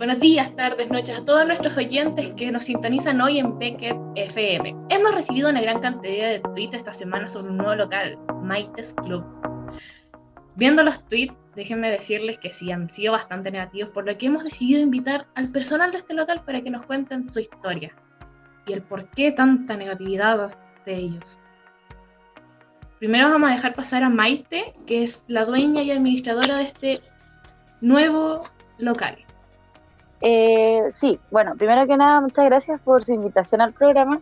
Buenos días, tardes, noches a todos nuestros oyentes que nos sintonizan hoy en Beckett FM. Hemos recibido una gran cantidad de tweets esta semana sobre un nuevo local, Maites Club. Viendo los tweets, déjenme decirles que sí han sido bastante negativos, por lo que hemos decidido invitar al personal de este local para que nos cuenten su historia y el por qué tanta negatividad de ellos. Primero vamos a dejar pasar a Maite, que es la dueña y administradora de este nuevo local. Eh, sí, bueno, primero que nada, muchas gracias por su invitación al programa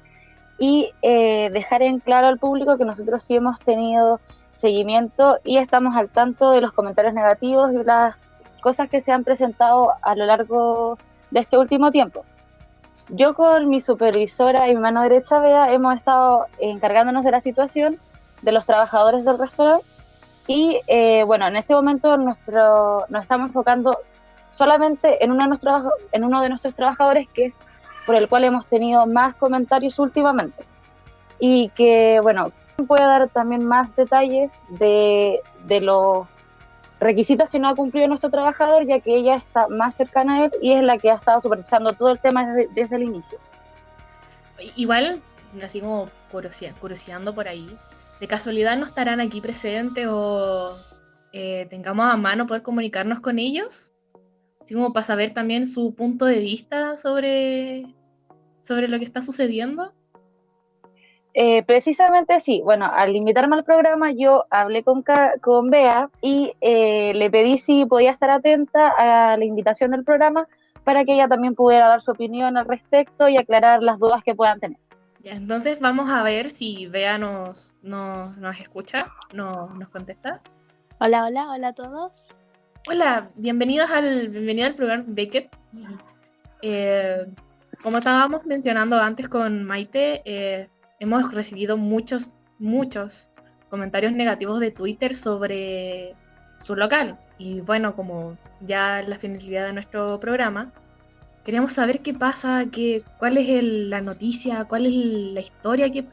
y eh, dejar en claro al público que nosotros sí hemos tenido seguimiento y estamos al tanto de los comentarios negativos y las cosas que se han presentado a lo largo de este último tiempo. Yo con mi supervisora y mi mano derecha, Bea, hemos estado encargándonos de la situación de los trabajadores del restaurante y eh, bueno, en este momento nuestro, nos estamos enfocando solamente en uno, de nuestros, trabajadores que es por el cual hemos tenido más comentarios últimamente. Y que, bueno, puede dar también más detalles de, de los requisitos que no ha cumplido nuestro trabajador, ya que ella está más cercana a él y es la que ha estado supervisando todo el tema desde, desde el inicio. Igual, así como curioseando por ahí, ¿de casualidad no estarán aquí presentes o eh, tengamos a mano poder comunicarnos con ellos? Así como para saber también su punto de vista sobre, sobre lo que está sucediendo. Eh, precisamente sí, bueno, al invitarme al programa yo hablé con, con Bea y eh, le pedí si podía estar atenta a la invitación del programa para que ella también pudiera dar su opinión al respecto y aclarar las dudas que puedan tener. Ya, entonces vamos a ver si Bea nos, nos, nos escucha, nos, nos contesta. Hola, hola, hola a todos. Hola, bienvenidos al, bienvenido al programa Beckett. Eh, como estábamos mencionando antes con Maite, eh, hemos recibido muchos, muchos comentarios negativos de Twitter sobre su local. Y bueno, como ya la finalidad de nuestro programa, queríamos saber qué pasa, qué, cuál es la noticia, cuál es la historia que,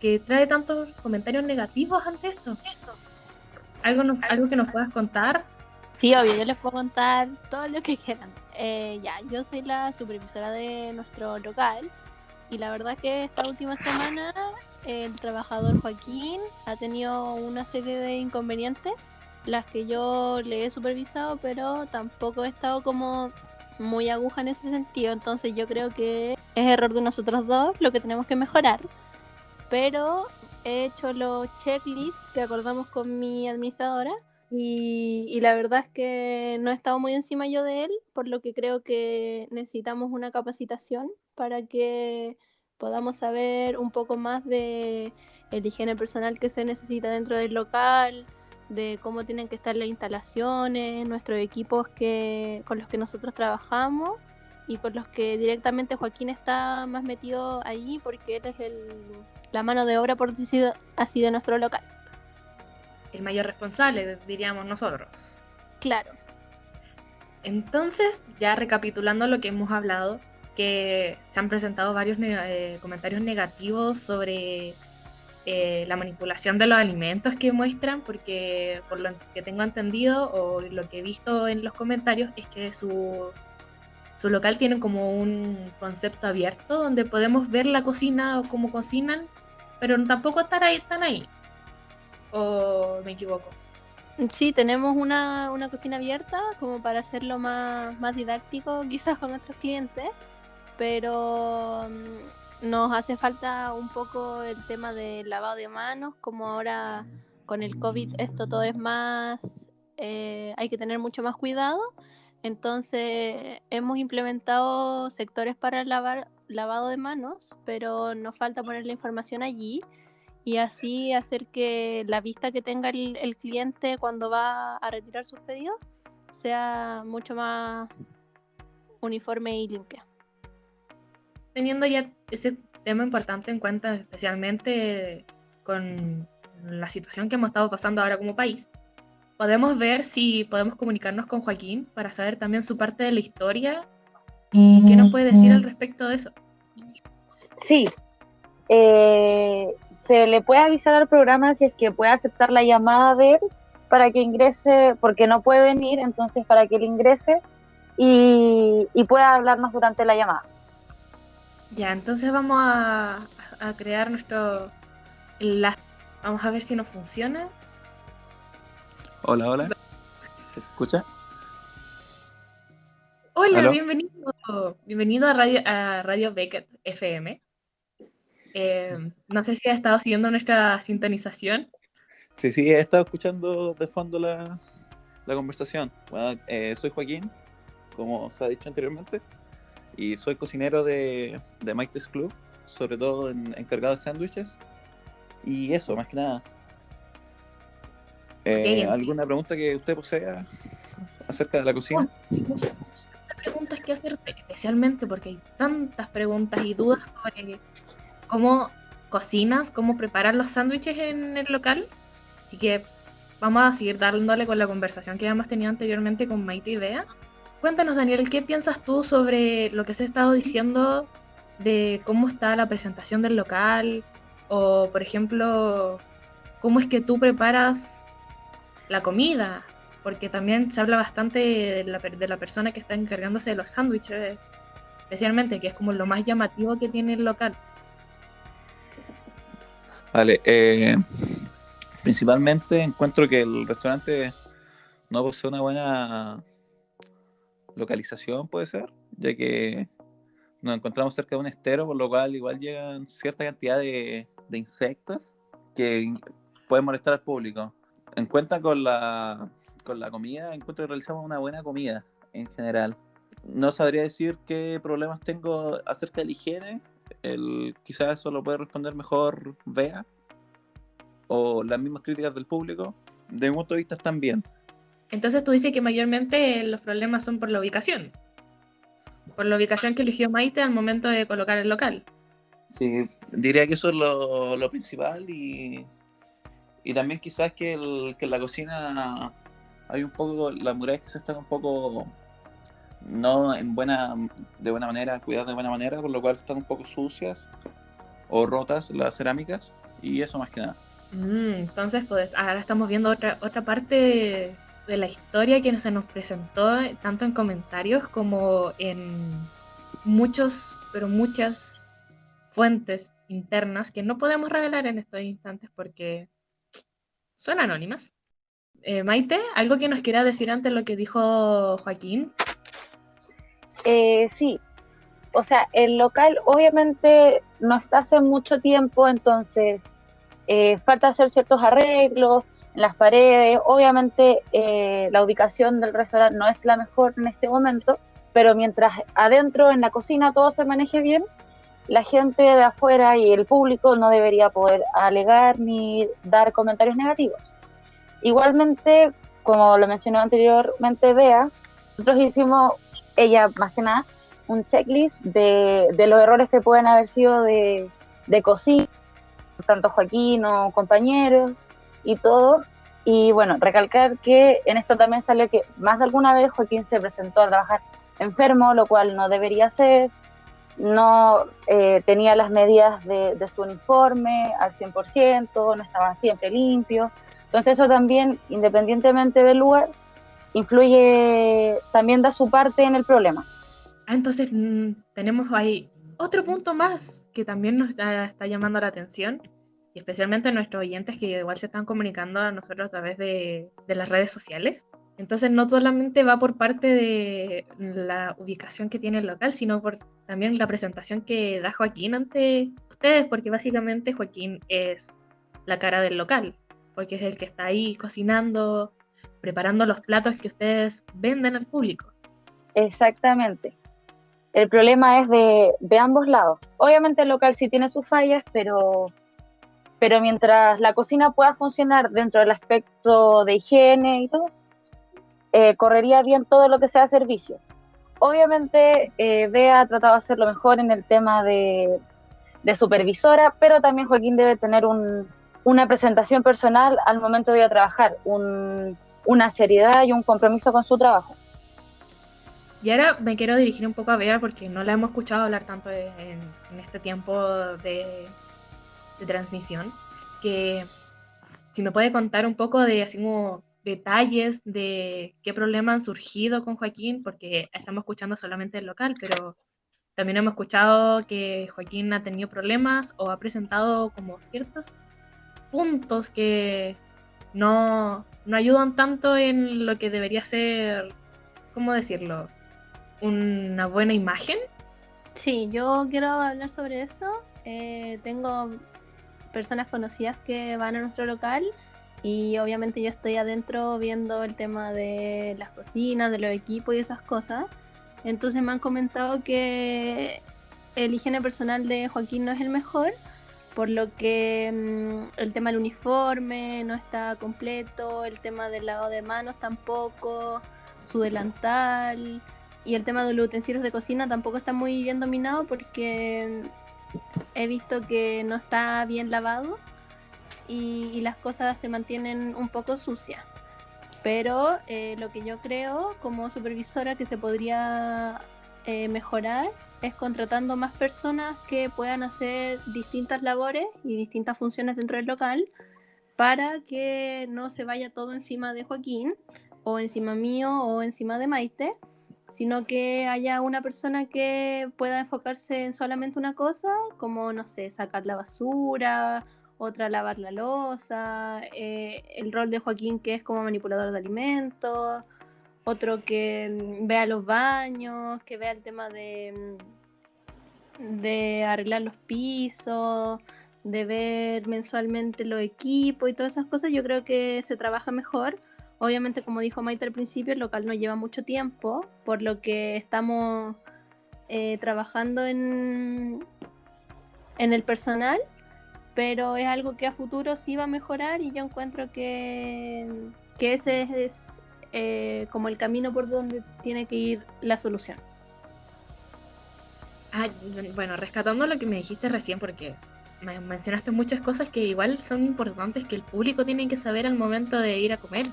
que, trae tantos comentarios negativos ante esto. ¿Algo, ¿Algo que nos puedas contar? Sí, obvio, yo les puedo contar todo lo que quieran. Eh, ya, yo soy la supervisora de nuestro local y la verdad que esta última semana el trabajador Joaquín ha tenido una serie de inconvenientes, las que yo le he supervisado, pero tampoco he estado como muy aguja en ese sentido, entonces yo creo que es error de nosotros dos lo que tenemos que mejorar, pero he hecho los checklists que acordamos con mi administradora y, la verdad es que no he estado muy encima yo de él, por lo que creo que necesitamos una capacitación para que podamos saber un poco más de el higiene personal que se necesita dentro del local, de cómo tienen que estar las instalaciones, nuestros equipos que, con los que nosotros trabajamos y con los que directamente Joaquín está más metido ahí porque él es el, la mano de obra, por decirlo así, de nuestro local el mayor responsable, diríamos nosotros. Claro. Entonces, ya recapitulando lo que hemos hablado, que se han presentado varios eh, comentarios negativos sobre eh, la manipulación de los alimentos que muestran, porque por lo que tengo entendido o lo que he visto en los comentarios es que su, su local tiene como un concepto abierto donde podemos ver la cocina o cómo cocinan, pero tampoco estar ahí, están ahí. ¿O me equivoco? Sí, tenemos una, cocina abierta como para hacerlo más, más didáctico quizás con nuestros clientes, pero mm, nos hace falta un poco el tema del lavado de manos, como ahora con el COVID esto todo es más, eh, hay que tener mucho más cuidado, entonces hemos implementado sectores para lavar, lavado de manos, pero nos falta poner la información allí y así hacer que la vista que tenga el, cliente cuando va a retirar sus pedidos sea mucho más uniforme y limpia. Teniendo ya ese tema importante en cuenta, especialmente con la situación que hemos estado pasando ahora como país, podemos ver si podemos comunicarnos con Joaquín para saber también su parte de la historia y qué nos puede decir al respecto de eso. Sí, eh, se le puede avisar al programa si es que puede aceptar la llamada de él para que ingrese, porque no puede venir, entonces para que él ingrese y, y pueda hablarnos durante la llamada. Ya, entonces vamos a, a crear nuestro enlace. Vamos a ver si nos funciona. Hola, hola. ¿Se escucha? Hola, ¿Aló? bienvenido. Bienvenido a Radio, a Radio Beckett FM. Eh, no sé si ha estado siguiendo nuestra sintonización. Sí, sí, he estado escuchando de fondo la, la conversación. Bueno, eh, soy Joaquín, como se ha dicho anteriormente, y soy cocinero de, de Maite's Club, sobre todo en- encargado de sándwiches. Y eso, más que nada. Eh. ¿Alguna pregunta que usted posea acerca de la cocina? Preguntas que hacerte, especialmente porque hay tantas preguntas y dudas sobre cómo cocinas, cómo preparas los sándwiches en el local. Así que vamos a seguir dándole con la conversación que habíamos tenido anteriormente con Maite y Bea. Cuéntanos, Daniel, ¿qué piensas tú sobre lo que se ha estado diciendo de cómo está la presentación del local? O, por ejemplo, cómo es que tú preparas la comida, porque también se habla bastante de la, de la persona que está encargándose de los sándwiches, especialmente, que es como lo más llamativo que tiene el local. Vale, eh, principalmente encuentro que el restaurante no posee una buena localización, puede ser, ya que nos encontramos cerca de un estero, por lo cual igual llegan cierta cantidad de, insectos que pueden molestar al público. En cuenta con la, con la comida, encuentro que realizamos una buena comida en general. No sabría decir qué problemas tengo acerca de la higiene, el, quizás eso lo puede responder mejor Bea o las mismas críticas del público. De mi punto de vista están bien. Entonces tú dices que mayormente los problemas son por la ubicación, por la ubicación que eligió Maite al momento de colocar el local. Sí, diría que eso es lo, lo principal y, y también quizás que, el- que en la cocina hay un poco, las murallas quizás están un poco no en buena, de buena manera, cuidadas de buena manera, por lo cual están un poco sucias o rotas las cerámicas y eso más que nada. Mm, entonces, pues ahora estamos viendo otra, otra parte de la historia que se nos presentó, tanto en comentarios como en muchos, pero muchas fuentes internas que no podemos revelar en estos instantes porque son anónimas. Eh, Maite, ¿algo que nos quiera decir ante lo que dijo Joaquín? Eh, sí, o sea, el local obviamente no está hace mucho tiempo, entonces eh, falta hacer ciertos arreglos en las paredes. Obviamente eh, la ubicación del restaurante no es la mejor en este momento, pero mientras adentro en la cocina todo se maneje bien, la gente de afuera y el público no debería poder alegar ni dar comentarios negativos. Igualmente, como lo mencionó anteriormente Bea, nosotros hicimos, ella más que nada, un checklist de, de los errores que pueden haber sido de, de cocina, tanto Joaquín o compañeros y todo. Y bueno, recalcar que en esto también salió que más de alguna vez Joaquín se presentó a trabajar enfermo, lo cual no debería ser, no eh, tenía las medidas de, de su uniforme al 100%, no estaban siempre limpios. Entonces eso también, independientemente del lugar, influye, también da su parte en el problema. Ah, entonces mm, tenemos ahí otro punto más que también nos está, llamando la atención, y especialmente nuestros oyentes que igual se están comunicando a nosotros a través de, de las redes sociales. Entonces no solamente va por parte de la ubicación que tiene el local, sino por también la presentación que da Joaquín ante ustedes, porque básicamente Joaquín es la cara del local, porque es el que está ahí cocinando, preparando los platos que ustedes venden al público. Exactamente. El problema es de, ambos lados. Obviamente el local sí tiene sus fallas, pero, pero mientras la cocina pueda funcionar dentro del aspecto de higiene y todo, eh, correría bien todo lo que sea servicio. Obviamente eh, Bea ha tratado de hacerlo mejor en el tema de, supervisora, pero también Joaquín debe tener un, una presentación personal al momento de ir a trabajar, una seriedad y un compromiso con su trabajo. Y ahora me quiero dirigir un poco a Bea porque no la hemos escuchado hablar tanto en, en este tiempo de, de, transmisión. Que si me puede contar un poco de así como detalles de qué problemas han surgido con Joaquín, porque estamos escuchando solamente el local, pero también hemos escuchado que Joaquín ha tenido problemas o ha presentado como ciertos puntos que no, no ayudan tanto en lo que debería ser, ¿cómo decirlo? Una buena imagen. Sí, yo quiero hablar sobre eso. Eh, tengo personas conocidas que van a nuestro local y obviamente yo estoy adentro viendo el tema de las cocinas, de los equipos y esas cosas. Entonces me han comentado que el higiene personal de Joaquín no es el mejor, por lo que mm, el tema del uniforme no está completo, el tema del lavado de manos tampoco, su delantal y el tema de los utensilios de cocina tampoco está muy bien dominado porque he visto que no está bien lavado y, las cosas se mantienen un poco sucias. Pero eh, lo que yo creo como supervisora que se podría eh, mejorar es contratando más personas que puedan hacer distintas labores y distintas funciones dentro del local para que no se vaya todo encima de Joaquín o encima mío o encima de Maite, sino que haya una persona que pueda enfocarse en solamente una cosa, como, no sé, sacar la basura otra lavar la losa, eh, el rol de Joaquín que es como manipulador de alimentos, otro que mm, vea los baños, que vea el tema de, mm, de arreglar los pisos, de ver mensualmente los equipos y todas esas cosas, yo creo que se trabaja mejor. Obviamente, como dijo Maite al principio, el local no lleva mucho tiempo, por lo que estamos eh, trabajando en, en el personal pero es algo que a futuro sí va a mejorar y yo encuentro que, que ese es, eh, como el camino por donde tiene que ir la solución. Ah, bueno, rescatando lo que me dijiste recién, porque me mencionaste muchas cosas que igual son importantes que el público tiene que saber al momento de ir a comer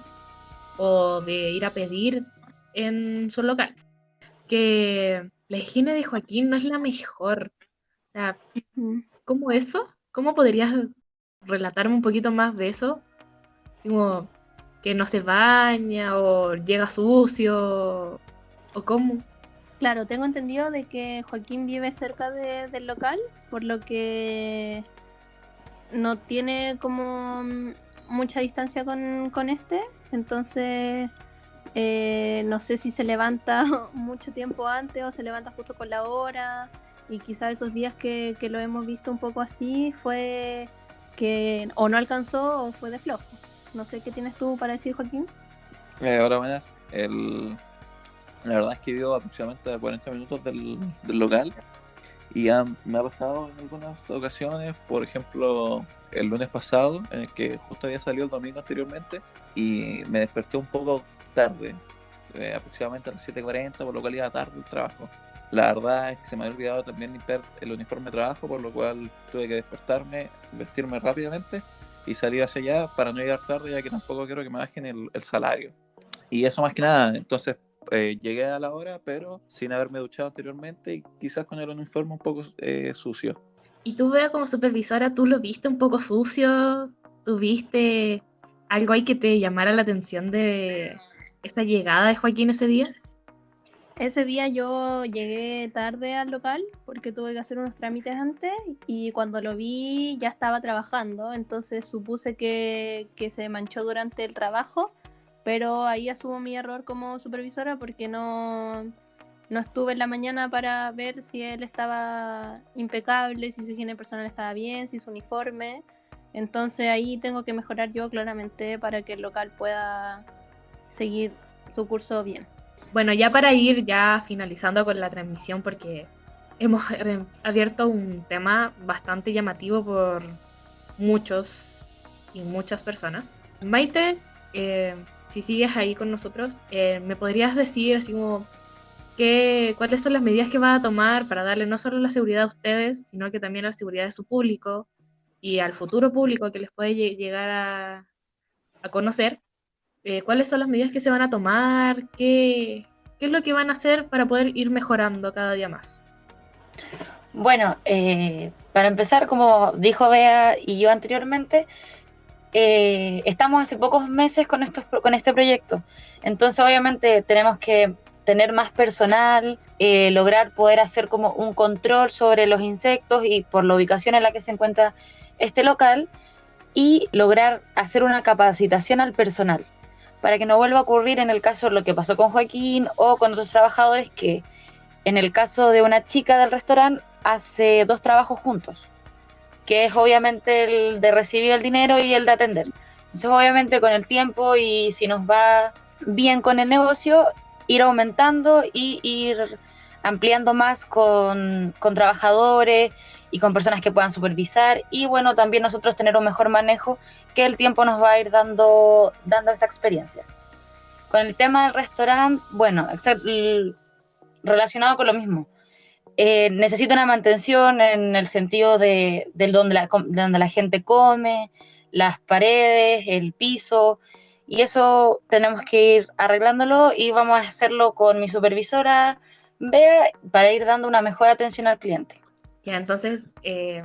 o de ir a pedir en su local. Que la higiene de Joaquín no es la mejor. O sea, ¿cómo eso? ¿Cómo podrías relatarme un poquito más de eso? Como que no se baña o llega sucio o cómo. Claro, tengo entendido de que Joaquín vive cerca del local, por lo que no tiene como mucha distancia con, este, entonces eh, no sé si se levanta mucho tiempo antes o se levanta justo con la hora y quizás esos días que, lo hemos visto un poco así fue que o no alcanzó o fue de flojo. No sé qué tienes tú para decir, Joaquín. Eh, ahora buenas. El... La verdad es que vivo aproximadamente a 40 minutos del, local y me ha pasado en algunas ocasiones, por ejemplo, el lunes pasado, en el que justo había salido el domingo anteriormente y me desperté un poco tarde, eh, aproximadamente a las 7.40, por lo cual iba tarde el trabajo. La verdad es que se me había olvidado también limpiar el uniforme de trabajo, por lo cual tuve que despertarme, vestirme rápidamente y salir hacia allá para no llegar tarde, ya que tampoco quiero que me bajen el, salario. Y eso más que nada, entonces eh, llegué a la hora, pero sin haberme duchado anteriormente y quizás con el uniforme un poco eh, sucio. ¿Y tú, veo como supervisora, tú lo viste un poco sucio? ¿Tuviste algo ahí que te llamara la atención de esa llegada de Joaquín ese día? Ese día yo llegué tarde al local porque tuve que hacer unos trámites antes y cuando lo vi ya estaba trabajando, entonces supuse que, se manchó durante el trabajo, pero ahí asumo mi error como supervisora porque no, no estuve en la mañana para ver si él estaba impecable, si su higiene personal estaba bien, si su uniforme. Entonces ahí tengo que mejorar yo claramente para que el local pueda seguir su curso bien. Bueno, ya para ir ya finalizando con la transmisión, porque hemos abierto un tema bastante llamativo por muchos y muchas personas. Maite, eh, si sigues ahí con nosotros, eh, ¿me podrías decir así como cuáles son las medidas que va a tomar para darle no solo la seguridad a ustedes, sino que también la seguridad de su público y al futuro público que les puede llegar a conocer? Eh, cuáles son las medidas que se van a tomar, qué, es lo que van a hacer para poder ir mejorando cada día más. Bueno, eh, para empezar, como dijo Bea y yo anteriormente, eh, estamos hace pocos meses con este proyecto. Entonces, obviamente, tenemos que tener más personal, eh, lograr poder hacer como un control sobre los insectos y por la ubicación en la que se encuentra este local y lograr hacer una capacitación al personal para que no vuelva a ocurrir en el caso de lo que pasó con Joaquín o con otros trabajadores que en el caso de una chica del restaurante hace dos trabajos juntos, que es obviamente el de recibir el dinero y el de atender. Entonces obviamente con el tiempo y si nos va bien con el negocio, ir aumentando y ir ampliando más con, con, trabajadores y con personas que puedan supervisar y bueno, también nosotros tener un mejor manejo que el tiempo nos va a ir dando, dando esa experiencia. Con el tema del restaurante, bueno, relacionado con lo mismo. Eh, una mantención en el sentido de, de donde, la, de donde la gente come, las paredes, el piso, y eso tenemos que ir arreglándolo y vamos a hacerlo con mi supervisora Bea para ir dando una mejor atención al cliente. Ya, entonces, eh,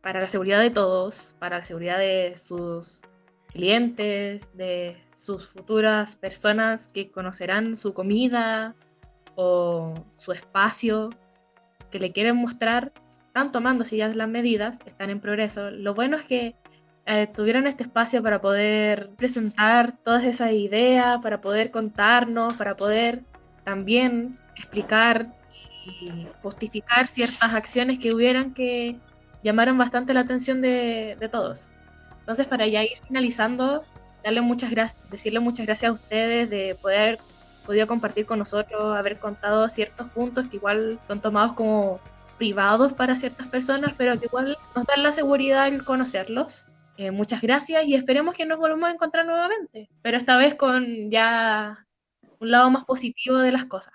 para la seguridad de todos, para la seguridad de sus clientes, de sus futuras personas que conocerán su comida o su espacio, que le quieren mostrar, están tomando ya las medidas, están en progreso. Lo bueno es que eh, tuvieron este espacio para poder presentar todas esas ideas, para poder contarnos, para poder también explicar y justificar ciertas acciones que hubieran que llamaron bastante la atención de, todos. Entonces, para ya ir finalizando, darle muchas gracias, decirle muchas gracias a ustedes de poder podido compartir con nosotros, haber contado ciertos puntos que igual son tomados como privados para ciertas personas, pero que igual nos dan la seguridad el conocerlos. Eh, muchas gracias y esperemos que nos volvamos a encontrar nuevamente, pero esta vez con ya un lado más positivo de las cosas.